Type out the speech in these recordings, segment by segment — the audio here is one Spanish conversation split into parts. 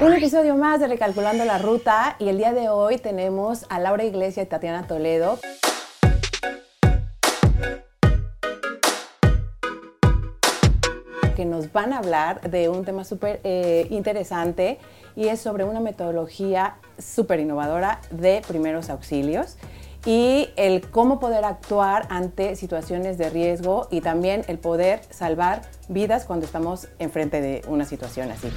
Un episodio más de Recalculando la Ruta y el día de hoy tenemos a Laura Iglesia y Tatiana Toledo. que nos van a hablar de un tema súper eh, interesante y es sobre una metodología súper innovadora de primeros auxilios y el cómo poder actuar ante situaciones de riesgo y también el poder salvar vidas cuando estamos enfrente de una situación así.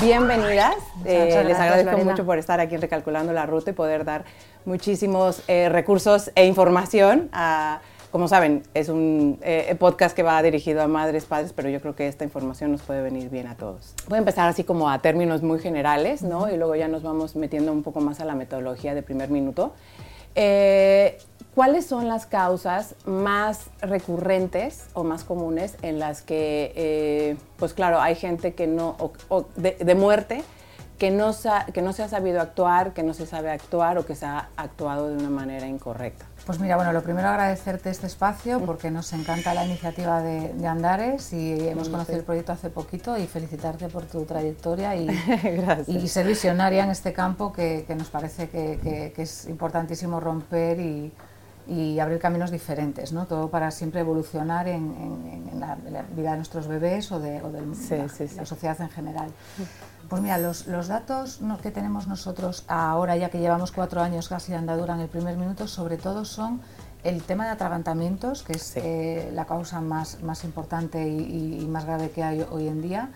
Bienvenidas, eh, les agradezco mucho por estar aquí en Recalculando la Ruta y poder dar muchísimos eh, recursos e información a como saben, es un eh, podcast que va dirigido a madres, padres, pero yo creo que esta información nos puede venir bien a todos. Voy a empezar así como a términos muy generales, ¿no? Y luego ya nos vamos metiendo un poco más a la metodología de primer minuto. Eh, ¿Cuáles son las causas más recurrentes o más comunes en las que, eh, pues claro, hay gente que no, o, de, muerte, que no, que no se ha sabido actuar, que no se sabe actuar o que se ha actuado de una manera incorrecta? Pues mira, bueno, lo primero agradecerte este espacio porque nos encanta la iniciativa de, Andares y hemos conocido el proyecto hace poquito y felicitarte por tu trayectoria y, y ser visionaria en este campo que, nos parece que, es importantísimo romper y, abrir caminos diferentes, ¿no? Todo para siempre evolucionar en, la, vida de nuestros bebés o de, la, sociedad en general. Pues mira, los, datos que tenemos nosotros ahora, ya que llevamos cuatro años casi de andadura en el primer minuto, sobre todo son el tema de atragantamientos, que es eh, la causa más, más importante y, más grave que hay hoy en día.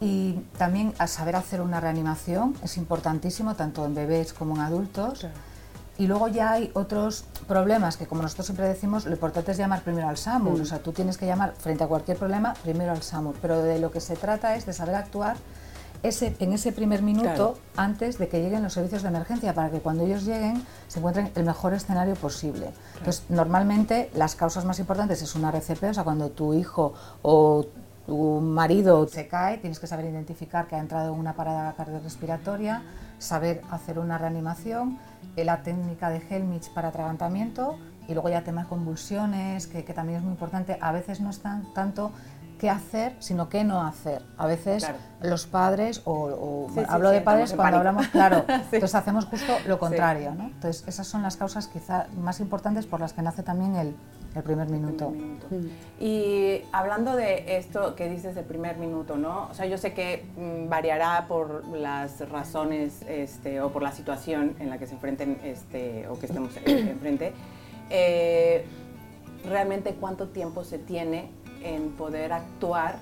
Y también a saber hacer una reanimación es importantísimo, tanto en bebés como en adultos. Y luego ya hay otros problemas que, como nosotros siempre decimos, lo importante es llamar primero al SAMUR. Mm. O sea, tú tienes que llamar frente a cualquier problema primero al SAMUR. Pero de lo que se trata es de saber actuar ese, en ese primer minuto antes de que lleguen los servicios de emergencia, para que cuando ellos lleguen se encuentren el mejor escenario posible. Entonces, normalmente las causas más importantes es una RCP, o sea, cuando tu hijo o tu marido se cae, tienes que saber identificar que ha entrado en una parada cardiorrespiratoria, saber hacer una reanimación, eh, la técnica de Helmich para atragantamiento y luego ya temas convulsiones, que, que también es muy importante. A veces no están tanto qué hacer, sino qué no hacer. A veces los padres, o, hablo de padres cuando hablamos, claro, entonces hacemos justo lo contrario. ¿no? Entonces esas son las causas quizá más importantes por las que nace también el, el primer minuto. Y hablando de esto que dices del primer minuto, ¿no? O sea, yo sé que mm, variará por las razones este, o por la situación en la que se enfrenten este, o que estemos enfrente. Eh, realmente cuánto tiempo se tiene en poder actuar,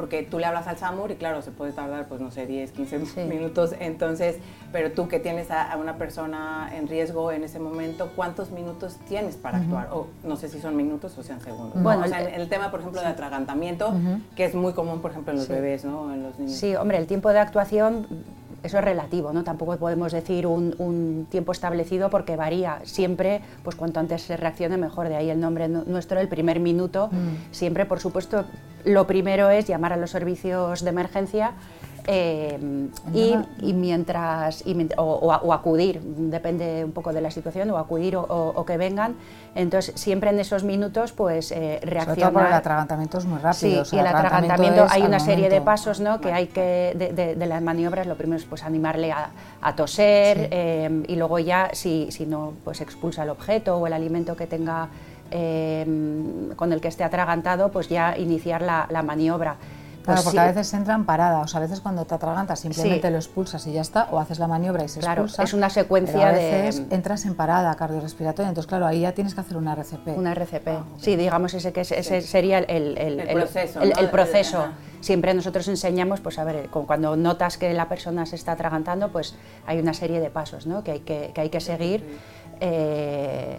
porque tú le hablas al SAMUR y claro, se puede tardar, pues no sé, 10, 15 minutos, entonces, pero tú que tienes a, una persona en riesgo en ese momento, ¿cuántos minutos tienes para actuar? O no sé si son minutos o sean segundos. Bueno, o sea, el, tema, por ejemplo, de atragantamiento, que es muy común, por ejemplo, en los bebés, ¿no? En los niños. Sí, hombre, el tiempo de actuación eso es relativo, ¿no? Tampoco podemos decir un, tiempo establecido porque varía. Siempre, pues cuanto antes se reaccione, mejor. De ahí el nombre nuestro, el primer minuto. Mm. Siempre, por supuesto, lo primero es llamar a los servicios de emergencia eh, y, mientras, o, acudir, depende un poco de la situación, o acudir o, que vengan. Entonces, siempre en esos minutos, pues eh, reaccionar. Sobre el atragantamiento es muy rápido. Sí, y el atragantamiento, hay una serie de pasos ¿no? que hay que, de, las maniobras, lo primero es pues animarle a, toser eh, y luego ya, si, si no, pues expulsa el objeto o el alimento que tenga. con el que esté atragantado, pues ya iniciar la, la maniobra. Claro, pues porque a veces entran paradas, o a veces cuando te atragantas simplemente lo expulsas y ya está, o haces la maniobra y se claro, expulsa. es una secuencia a veces entras en parada cardiorrespiratoria, entonces claro, ahí ya tienes que hacer una RCP. Una RCP, ah, sí, digamos ese que ese sería el, el, proceso. El, proceso. Siempre nosotros enseñamos, pues a ver, cuando notas que la persona se está atragantando, pues hay una serie de pasos ¿no? que, hay que, que hay que seguir. Eh,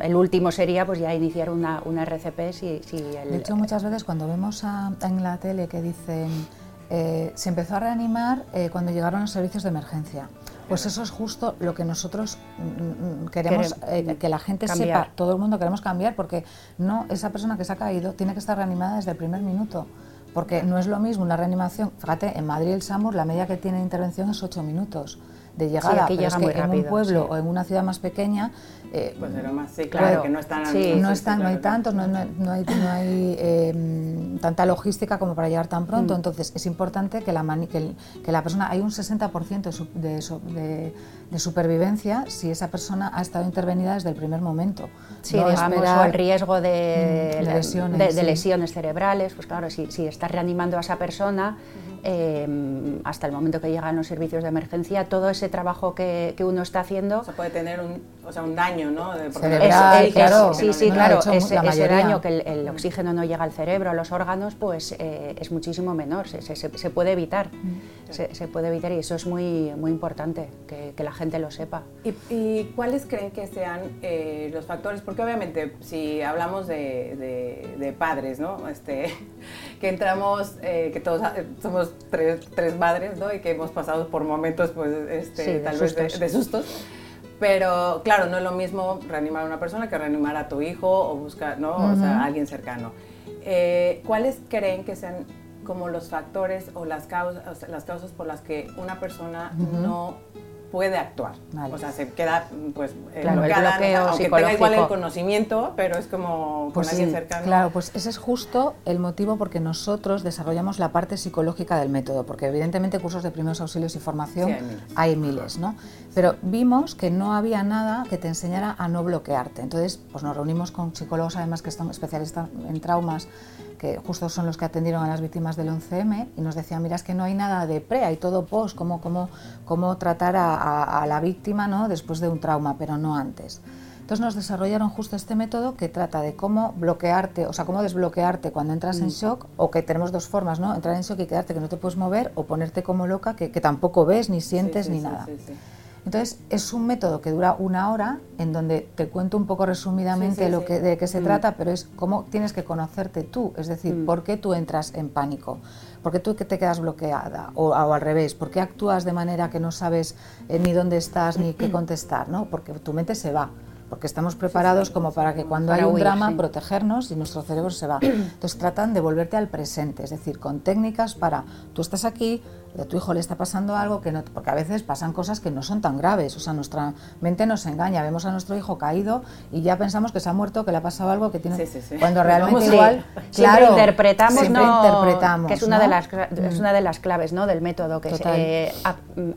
el último sería pues ya iniciar una, una RCP si, si De hecho, muchas veces cuando vemos en la tele que dicen eh, se empezó a reanimar eh, cuando llegaron los servicios de emergencia. Pues eso es justo lo que nosotros mm, mm, queremos que la gente sepa, todo el mundo queremos cambiar, porque no esa persona que se ha caído tiene que estar reanimada desde el primer minuto, porque no es lo mismo una reanimación. Fíjate, en Madrid el SAMUR la media que tiene de intervención es 8 minutos de llegada, pero es que en un pueblo o en una ciudad más pequeña eh, pues era más, sí, claro, que no están sí, no, están, no hay tantos, no, no, hay, no hay eh, tanta logística como para llegar tan pronto. Mm. Entonces es importante que la, que, que, la persona, hay un 60% de, de, de, supervivencia si esa persona ha estado intervenida desde el primer momento. Sí, digamos, o el riesgo de, mm, lesiones, de, lesiones cerebrales, pues claro, si, si estás reanimando a esa persona, Em, hasta el momento que llegan los servicios de emergencia, todo ese trabajo que, que uno está haciendo... Se puede tener un, o sea, un daño, ¿no? claro. Sí, sí, claro. ese, daño que el, oxígeno no llega al cerebro, a los órganos, pues eh, es muchísimo menor, se, se, se puede evitar. Mm. Se, puede evitar y eso es muy, muy importante, que, que la gente lo sepa. ¿Y, ¿Y, cuáles creen que sean eh, los factores? Porque obviamente si hablamos de, de, padres, ¿no? Este, que entramos, eh, que todos somos tres, tres, madres, ¿no? Y que hemos pasado por momentos, pues, este, tal vez de, sustos. Pero claro, no es lo mismo reanimar a una persona que reanimar a tu hijo o buscar, ¿no? O sea, a alguien cercano. Eh, ¿Cuáles creen que sean como los factores o las causas, las causas por las que una persona no puede actuar. O sea, se queda pues claro, bloqueo aunque tenga igual el conocimiento, pero es como pues con alguien cercano. Claro, pues ese es justo el motivo porque nosotros desarrollamos la parte psicológica del método, porque evidentemente cursos de primeros auxilios y formación hay, miles. ¿no? Pero vimos que no había nada que te enseñara a no bloquearte. Entonces, pues nos reunimos con psicólogos además que están especialistas en traumas que justo son los que atendieron a las víctimas del 11M, y nos decían, mira, es que no hay nada de pre, hay todo post, cómo, cómo, cómo tratar a, la víctima ¿no? después de un trauma, pero no antes. Entonces nos desarrollaron justo este método que trata de cómo bloquearte, o sea, cómo desbloquearte cuando entras en mm. shock, o que tenemos dos formas, ¿no? Entrar en shock y quedarte que no te puedes mover, o ponerte como loca, que, tampoco ves, ni sientes, ni nada. Entonces, es un método que dura una hora, en donde te cuento un poco resumidamente lo que, de qué se mm. trata, pero es cómo tienes que conocerte tú, es decir, mm. por qué tú entras en pánico, por qué tú te quedas bloqueada, o, al revés, por qué actúas de manera que no sabes eh, ni dónde estás ni qué contestar, ¿no? porque tu mente se va porque estamos preparados como para que cuando hay un drama protegernos y nuestro cerebro se va. Entonces tratan de volverte al presente, es decir, con técnicas para, tú estás aquí, a tu hijo le está pasando algo que no, porque a veces pasan cosas que no son tan graves, o sea, nuestra mente nos engaña, vemos a nuestro hijo caído y ya pensamos que se ha muerto, que le ha pasado algo que tiene, cuando realmente igual, claro, interpretamos, interpretamos, que es una de las es una de las claves, ¿no? del método, que es eh,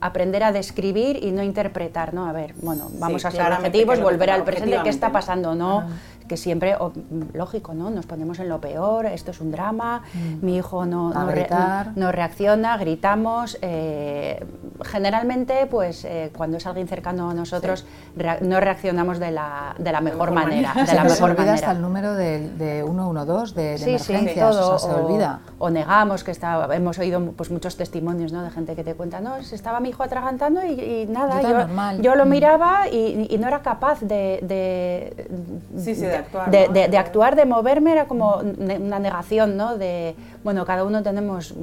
aprender a describir y no interpretar, ¿no? A ver, bueno, vamos a ser objetivos, volver al presente, qué está pasando, ¿no? Que siempre, lógico, ¿no? Nos ponemos en lo peor, esto es un drama, mm. mi hijo no, no, reacciona, gritamos. Eh, generalmente, pues eh, cuando es alguien cercano a nosotros, no reaccionamos de la, de la mejor, manera. De la mejor manera. hasta el número de, de 112 de, de sí, emergencias, todo, se olvida. O negamos, que está, hemos oído pues, muchos testimonios ¿no? de gente que te cuenta, no, se estaba mi hijo atragantando y, nada, yo, yo, lo mm. miraba y, y, no era capaz de... de sí, sí, de actuar. De, actuar, de moverme, era como una negación, ¿no? De, bueno, cada uno tenemos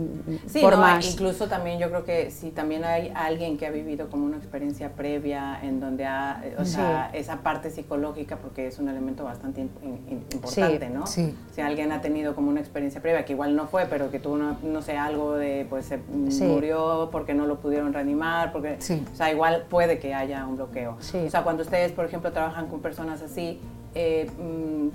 sí, formas. incluso también yo creo que si también hay alguien que ha vivido como una experiencia previa en donde ha, o sea, esa parte psicológica, porque es un elemento bastante importante, ¿no? Sí. Si alguien ha tenido como una experiencia previa, que igual no fue, pero que tuvo, no, sé, algo de, pues se murió porque no lo pudieron reanimar, porque, o sea, igual puede que haya un bloqueo. O sea, cuando ustedes, por ejemplo, trabajan con personas así, eh, mm,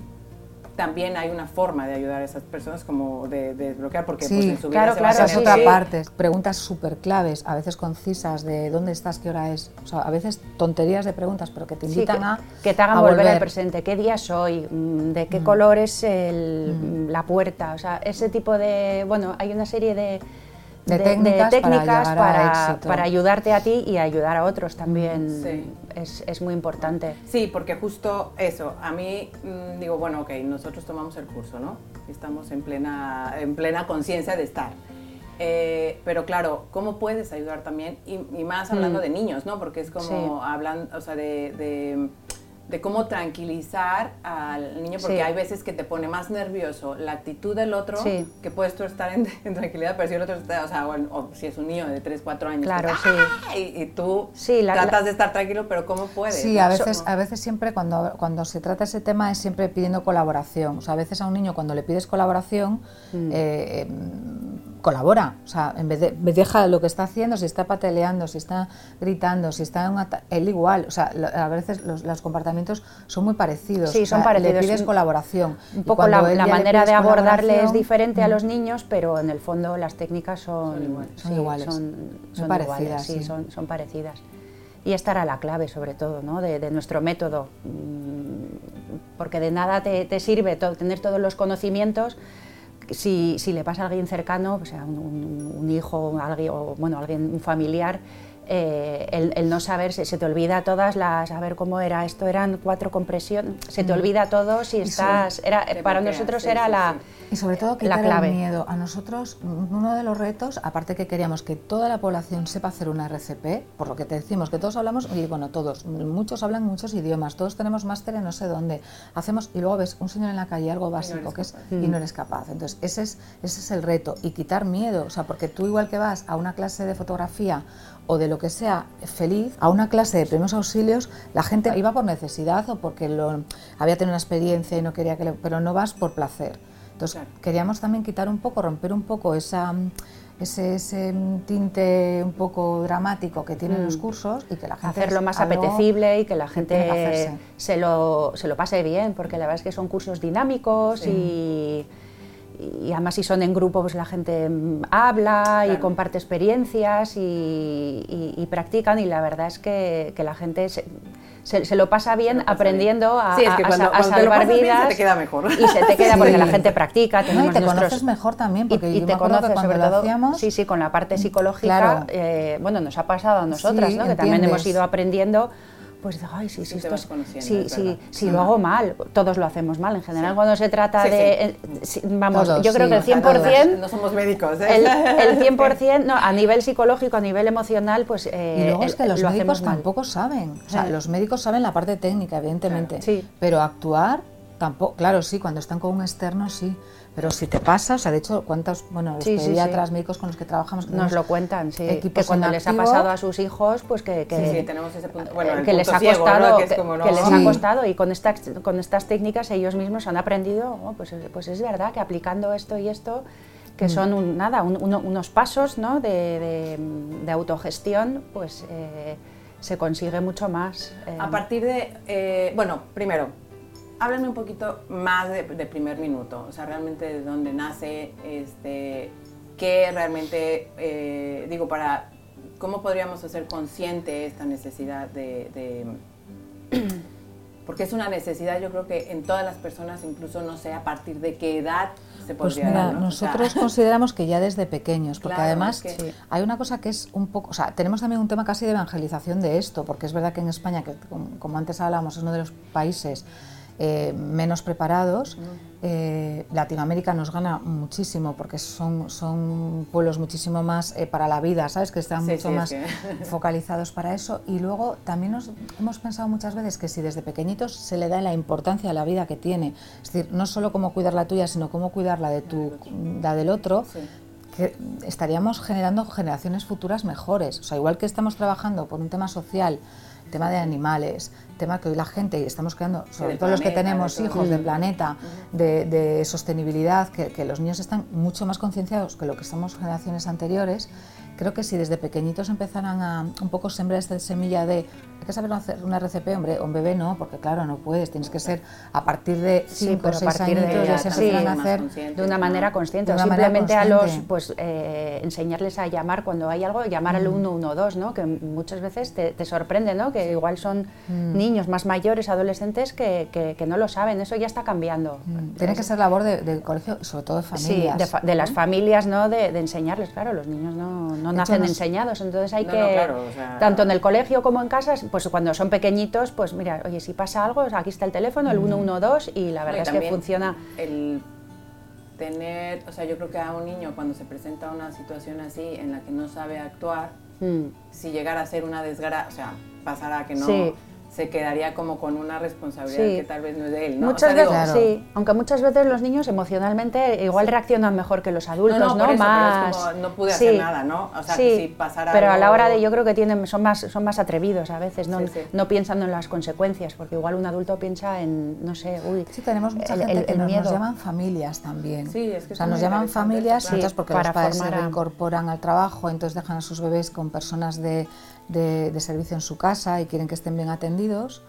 también hay una forma de ayudar a esas personas como de, desbloquear porque pues, en su vida claro, claro, es otra parte preguntas súper claves a veces concisas de dónde estás qué hora es o sea a veces tonterías de preguntas pero que te invitan a que te hagan volver, al presente. Qué día soy mm, de qué mm. color es el, la puerta o sea ese tipo de bueno hay una serie de de, técnicas, para, para, ayudarte a ti y ayudar a otros también es, es, muy importante. Sí, porque justo eso, a mí mm, digo, bueno, ok, nosotros tomamos el curso, ¿no? Estamos en plena, en plena conciencia de estar. Eh, pero claro, ¿cómo puedes ayudar también? Y, más hablando mm. de niños, ¿no? Porque es como hablan, o sea, de de cómo tranquilizar al niño, porque hay veces que te pone más nervioso la actitud del otro, que puedes tú estar en, tranquilidad, pero si el otro está, o sea, o si es un niño de 3, 4 años, claro, sí. Y, tú tratas de estar tranquilo, pero ¿cómo puedes? Sí, a veces, a veces siempre cuando, cuando se trata ese tema es siempre pidiendo colaboración. O sea, a veces a un niño cuando le pides colaboración, mm. eh, em, colabora, o sea, en vez de deja lo que está haciendo, si está pateleando, si está gritando, si está en un él igual, o sea, a veces los, comportamientos son muy parecidos. Sí, son parecidos. Le pides colaboración. Un poco la, manera de abordarle es diferente a los niños, pero en el fondo las técnicas son, son iguales. Son, parecidas. sí, Son, son parecidas. Y esta era la clave, sobre todo, ¿no? de, nuestro método, mm, porque de nada te, sirve tener todos los conocimientos si, si, le pasa a alguien cercano, o sea, un, hijo alguien, o bueno, alguien, un familiar, eh, el, no saber, se, se, te olvida todas las, a ver cómo era, esto eran cuatro compresiones, se te olvida todo si estás, era, para nosotros era la... Y sobre todo la clave. el miedo. A nosotros, uno de los retos, aparte que queríamos que toda la población sepa hacer una RCP, por lo que te decimos, que todos hablamos, y bueno, todos, muchos hablan muchos idiomas, todos tenemos máster en no sé dónde, hacemos, y luego ves un señor en la calle, algo básico, que es, y no eres capaz. Entonces, ese es, ese es el reto, y quitar miedo, o sea, porque tú igual que vas a una clase de fotografía o de lo que sea feliz, a una clase de primeros auxilios, la gente iba por necesidad o porque lo, había tenido una experiencia y no quería que pero no vas por placer. Entonces queríamos también quitar un poco, romper un poco esa, ese, ese tinte un poco dramático que tienen los mm. cursos y que la gente... Hacerlo más apetecible y que la gente se, lo, se lo pase bien, porque la verdad es que son cursos dinámicos y y además si son en grupo pues la gente mm, habla y comparte experiencias y, practican y la verdad es que, que la gente se, se, lo pasa bien aprendiendo a, salvar vidas se te queda mejor. y se te queda porque la gente practica tenemos y te conoces mejor también porque y, te conoces sobre todo hacíamos, sí sí con la parte psicológica eh, bueno nos ha pasado a nosotras ¿no? que también hemos ido aprendiendo pues ay, sí, sí, esto sí, sí, sí, lo hago mal, todos lo hacemos mal en general cuando se trata de, vamos, yo creo que el 100%, no somos médicos, ¿eh? el, 100%, no, a nivel psicológico, a nivel emocional, pues eh, Y luego es que los médicos tampoco saben, o sea, los médicos saben la parte técnica, evidentemente, pero actuar tampoco, claro, sí, cuando están con un externo sí, pero si te pasa, o sea, de hecho, ¿cuántos, bueno, los pediatras, médicos con los que trabajamos? Nos lo cuentan, sí. Que cuando les ha pasado a sus hijos, pues que, que, sí, tenemos ese punto, bueno, que les ha costado, que, les ha costado y con, esta, con estas técnicas ellos mismos han aprendido, oh, pues, pues es verdad que aplicando esto y esto, que mm. son nada, unos pasos ¿no? de, de, autogestión, pues eh, se consigue mucho más. Eh. A partir de, eh, bueno, primero, háblenme un poquito más de, primer minuto, o sea, realmente de dónde nace, este, qué realmente, eh, digo, para, ¿cómo podríamos hacer consciente esta necesidad de, porque es una necesidad, yo creo que en todas las personas, incluso no sé a partir de qué edad se pues podría pues mira, nosotros consideramos que ya desde pequeños, porque además hay una cosa que es un poco, o sea, tenemos también un tema casi de evangelización de esto, porque es verdad que en España, que como antes hablábamos, es uno de los países eh, menos preparados. Eh, Latinoamérica nos gana muchísimo porque son, son pueblos muchísimo más eh, para la vida, ¿sabes? Que están mucho más focalizados para eso. Y luego también nos, hemos pensado muchas veces que si desde pequeñitos se le da la importancia a la vida que tiene, es decir, no solo cómo cuidar la tuya, sino cómo cuidar la, de tu, la del otro, que estaríamos generando generaciones futuras mejores. O sea, igual que estamos trabajando por un tema social, tema de animales, tema que hoy la gente, y estamos creando, sobre todo los que tenemos hijos del planeta, de, sostenibilidad, que, que, los niños están mucho más concienciados que lo que estamos generaciones anteriores, creo que si desde pequeñitos empezaran a un poco sembrar esta semilla de hay que saber hacer una RCP, hombre, un bebé no, porque claro, no puedes, tienes que ser a partir de 5 o 6 años ya se empiezan a hacer de una manera consciente, o simplemente a los, pues eh, enseñarles a llamar cuando hay algo, llamar al 112, ¿no? Que muchas veces te, sorprende, ¿no? Que igual son mm. niños más mayores, adolescentes que, que, no lo saben, eso ya está cambiando. Mm. Tiene que ser labor del colegio, sobre todo de familias. Sí, de, las familias, ¿no? De, enseñarles, claro, los niños no, no nacen enseñados, entonces hay que, tanto en el colegio como en casa, pues cuando son pequeñitos, pues mira, oye, si pasa algo, aquí está el teléfono, el 112 y la verdad es que funciona. El tener, o sea, yo creo que a un niño cuando se presenta una situación así en la que no sabe actuar, mm. si llegara a ser una desgracia, o sea, pasará que no se quedaría como con una responsabilidad que tal vez no es de él, ¿no? Muchas veces, sí, aunque muchas veces los niños emocionalmente igual reaccionan mejor que los adultos, ¿no? no, Más... no pude hacer nada, ¿no? O sea, sí, si pasara Pero a la hora de, yo creo que tienen, son más, son más atrevidos a veces, no, no piensan en las consecuencias, porque igual un adulto piensa en, no sé, uy, Sí, tenemos mucha gente que nos, llaman familias también. Sí, es que o sea, nos llaman familias, porque los padres se reincorporan al trabajo, entonces dejan a sus bebés con personas de de, servicio en su casa y quieren que estén bien atendidos.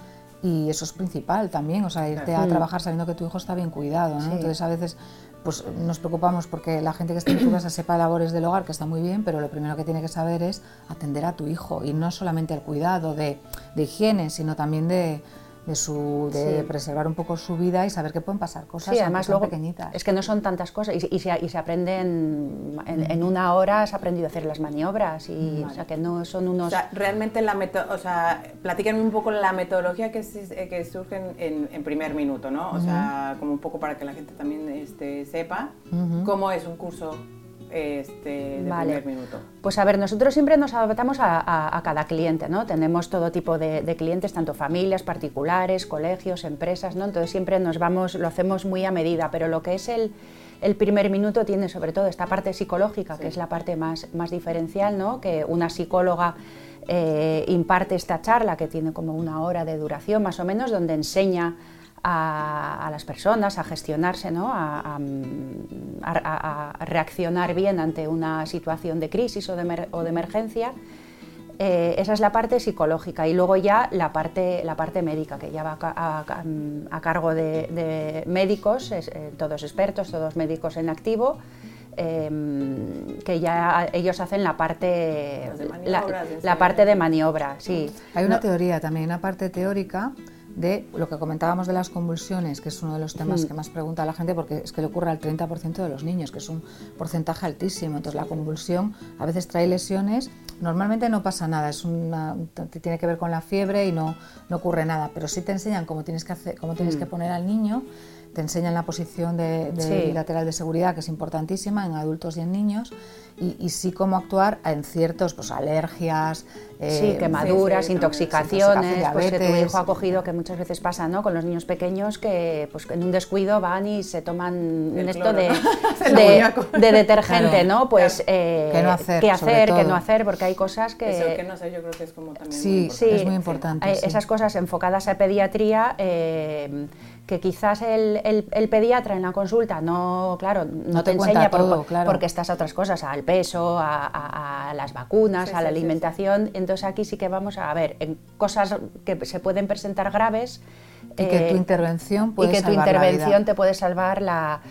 Y eso es principal también, o sea, irte a trabajar sabiendo que tu hijo está bien cuidado. Entonces a veces pues nos preocupamos porque la gente que está en tu casa sepa labores del hogar, que está muy bien, pero lo primero que tiene que saber es atender a tu hijo y no solamente el cuidado de higiene, sino también de, de, su, de preservar un poco su vida y saber que pueden pasar cosas sí, además luego, pequeñitas. Es que no son tantas cosas y, y, se, y se, aprenden en, una hora, has aprendido a hacer las maniobras y o sea que no son unos... O sea, realmente la o sea, platíquenme un poco la metodología que, que surge en, en, primer minuto, ¿no? O sea, como un poco para que la gente también este, sepa cómo es un curso este, de primer minuto? Pues a ver, nosotros siempre nos adaptamos a, cada cliente, ¿no? Tenemos todo tipo de, clientes, tanto familias, particulares, colegios, empresas, ¿no? Entonces siempre nos vamos, lo hacemos muy a medida, pero lo que es el, el primer minuto tiene sobre todo esta parte psicológica, que es la parte más, más diferencial, ¿no? Que una psicóloga eh, imparte esta charla, que tiene como una hora de duración más o menos, donde enseña a, las personas a gestionarse, ¿no? a, reaccionar bien ante una situación de crisis o de, o de emergencia. Eh, esa es la parte psicológica y luego ya la parte, la parte médica, que ya va a, cargo de, médicos, eh, todos expertos, todos médicos en activo, em, que ya ellos hacen la parte, la, parte de maniobra. Sí. Hay una teoría también, una parte teórica de lo que comentábamos de las convulsiones, que es uno de los temas mm. que más pregunta la gente, porque es que le ocurre al 30% de los niños, que es un porcentaje altísimo. Entonces, la convulsión a veces trae lesiones. Normalmente no pasa nada, es una, tiene que ver con la fiebre y no, no ocurre nada, pero sí te enseñan cómo tienes que, hacer, cómo tienes que mm. poner al niño, te enseñan la posición de, de lateral de seguridad, que es importantísima en adultos y en niños y, sí cómo actuar en ciertos, pues alergias, eh, quemaduras, intoxicaciones, pues que tu hijo ha cogido, que muchas veces pasa, ¿no? Con los niños pequeños que pues en un descuido van y se toman esto de, de, detergente, ¿no? Pues eh, ¿Qué, no hacer, qué hacer, qué no hacer, porque hay cosas que... Eso que no sé, yo creo que es como también Sí, sí es muy importante. Esas cosas enfocadas a pediatría... Eh, que quizás el, el, pediatra en la consulta no, claro, no, te, enseña porque estás a otras cosas, al peso, a, las vacunas, a la alimentación. Entonces aquí sí que vamos a ver en cosas que se pueden presentar graves. Y que tu eh, intervención puede y que tu intervención te puede salvar la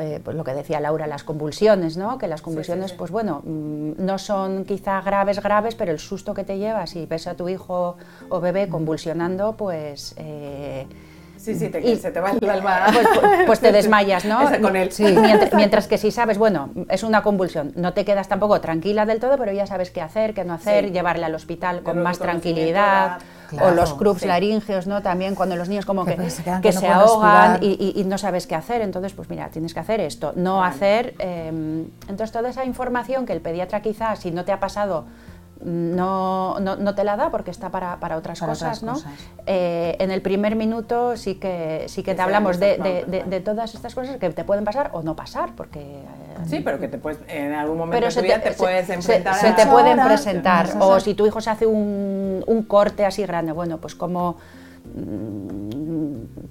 eh, pues lo que decía Laura, las convulsiones, ¿no? Que las convulsiones, pues bueno, mm, no son quizá graves, graves, pero el susto que te llevas y ves a tu hijo o bebé convulsionando, pues eh, Sí, sí, te, se te va el alma. Pues, pues, pues, te desmayas, ¿no? Con él. Sí. Mientras, que si sabes, bueno, es una convulsión, no te quedas tampoco tranquila del todo, pero ya sabes qué hacer, qué no hacer, llevarle al hospital con más tranquilidad. o los crux laringeos, ¿no? También cuando los niños como que, que, se, ahogan y, no sabes qué hacer, entonces pues mira, tienes que hacer esto, no hacer... Em, entonces toda esa información que el pediatra quizás, si no te ha pasado no, no, no, te la da porque está para, para otras cosas, ¿no? Eh, en el primer minuto sí que, sí que, te hablamos de, de, de, todas estas cosas que te pueden pasar o no pasar, porque... Eh, sí, pero que te puedes, en algún momento de tu vida te, puedes enfrentar se, se te pueden presentar, o si tu hijo se hace un, un corte así grande, bueno, pues como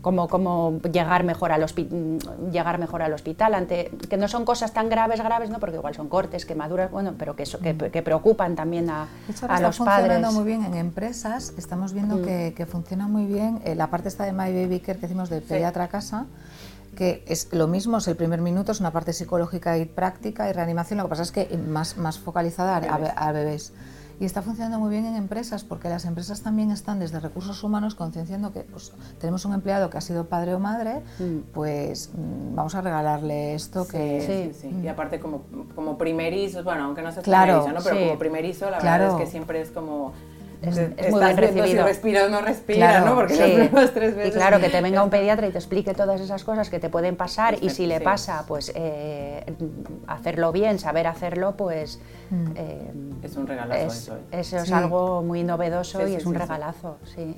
cómo, cómo llegar, mejor al llegar mejor al hospital, ante, que no son cosas tan graves, graves, ¿no? porque igual son cortes, quemaduras, bueno, pero que, eso, que, que, preocupan también a, a los padres. Está funcionando muy bien en empresas, estamos viendo mm. que, que, funciona muy bien eh, la parte esta de My Baby Care que decimos de pediatra a casa, que es lo mismo, es el primer minuto, es una parte psicológica y práctica y reanimación, lo que pasa es que más, más focalizada a, a bebés. Y está funcionando muy bien en empresas porque las empresas también están desde recursos humanos concienciando que pues, tenemos un empleado que ha sido padre o madre, mm. pues mm, vamos a regalarle esto que... Sí, sí, Y aparte como, como primerizo, bueno, aunque no sea claro, primerizo, ¿no? pero como primerizo, la verdad es que siempre es como es, muy bien recibido. Si respira o no respira, ¿no? Porque las tres veces. Y claro, que te venga un pediatra y te explique todas esas cosas que te pueden pasar y si le pasa, pues eh, hacerlo bien, saber hacerlo, pues. Mm. Eh, es un regalazo eso. ¿eh? Eso es algo muy novedoso y es un regalazo, sí.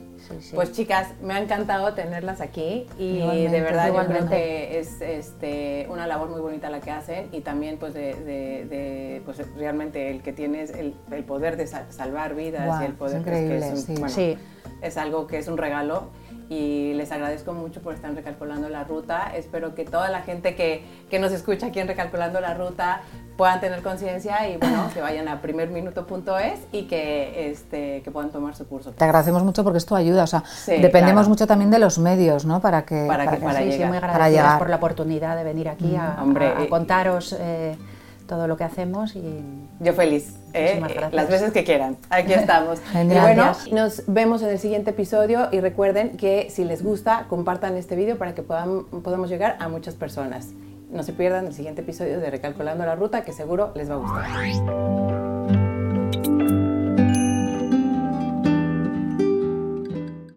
Pues chicas, me ha encantado tenerlas aquí y de verdad yo creo que es este, una labor muy bonita la que hacen y también pues de, pues realmente el que tienes el, poder de salvar vidas y el poder pues, que es, es algo que es un regalo y les agradezco mucho por estar recalculando la ruta. Espero que toda la gente que, que nos escucha aquí en Recalculando la Ruta puedan tener conciencia y bueno, que vayan a primerminuto.es y que, este, que puedan tomar su curso. Te agradecemos mucho porque esto ayuda, o sea, dependemos mucho también de los medios, ¿no? Para que, para, que, para, llegar. muy agradecidas por la oportunidad de venir aquí a, a, contaros eh, todo lo que hacemos y yo feliz, ¿eh? las veces que quieran. Aquí estamos. y bueno, nos vemos en el siguiente episodio y recuerden que si les gusta, compartan este video para que podamos, podamos llegar a muchas personas no se pierdan el siguiente episodio de Recalculando la Ruta, que seguro les va a gustar.